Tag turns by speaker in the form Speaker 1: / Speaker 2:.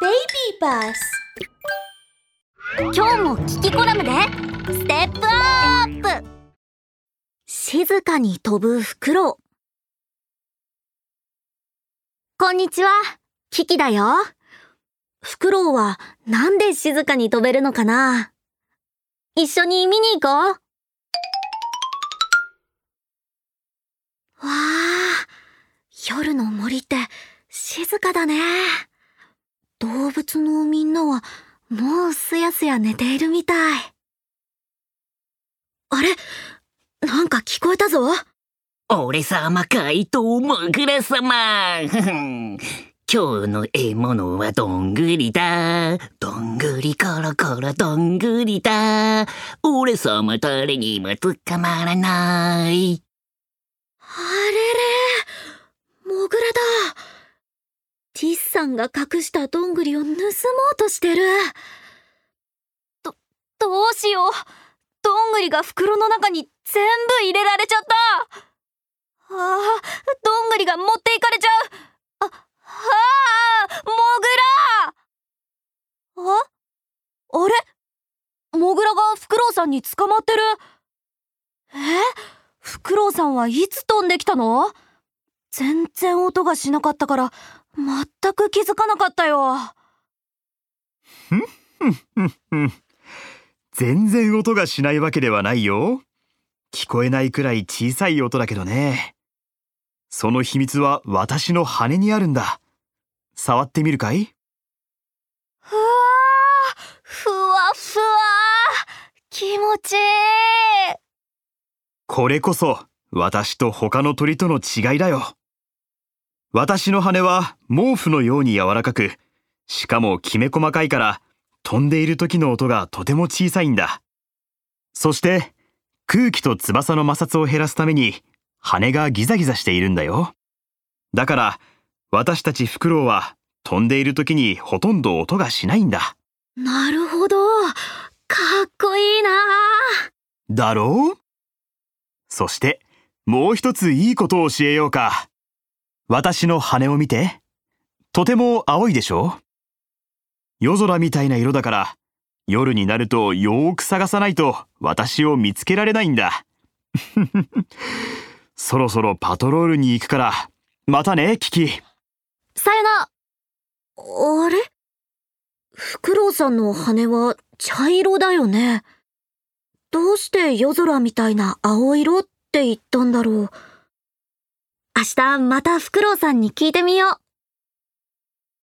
Speaker 1: Baby Bus
Speaker 2: 今日も聞きコラムでステップアップ静かに飛ぶフクロウこんにちは、キキだよ。フクロウはなんで静かに飛べるのかな一緒に見に行こう。わあ、夜の森って静かだね。動物のみんなはもうすやすや寝ているみたい。あれ？なんか聞こえたぞ。
Speaker 3: 俺様怪盗モグラ様 今日の獲物はどんぐりだ。どんぐりコロコロどんぐりだ。俺様誰にも捕まらない。
Speaker 2: あれれ、モグラだ。ティスさんが隠したどんぐりを盗もうとしてる。ど、どうしよう。どんぐりが袋の中に全部入れられちゃった。ああ、どんぐりが持っていかれちゃう。あ、はあ、モグラああれ？モグラがフクロウさんに捕まってる。え？フクロウさんはいつ飛んできたの？全然音がしなかったから全く気づかなかったよ。
Speaker 4: 全然音がしないわけではないよ。聞こえないくらい小さい音だけどね。その秘密は私の羽にあるんだ。触ってみるかい？
Speaker 2: ふわーふわふわ気持ちいい
Speaker 4: これこそ私と他の鳥との違いだよ。私の羽は毛布のように柔らかく、しかもきめ細かいから飛んでいる時の音がとても小さいんだ。そして空気と翼の摩擦を減らすために羽がギザギザしているんだよ。だから私たちフクロウは飛んでいる時にほとんど音がしないんだ。
Speaker 2: なるほどかっこいいな
Speaker 4: だろう？そしてもう一ついいことを教えようか。私の羽を見て。とても青いでしょ夜空みたいな色だから夜になるとよーく探さないと私を見つけられないんだ。そろそろパトロールに行くからまたねキキ。
Speaker 2: さよなあれ？フクロウさんの羽は茶色だよね。どうして夜空みたいな青色っって言ったんだろう。明日またフクロウさんに聞いてみよう。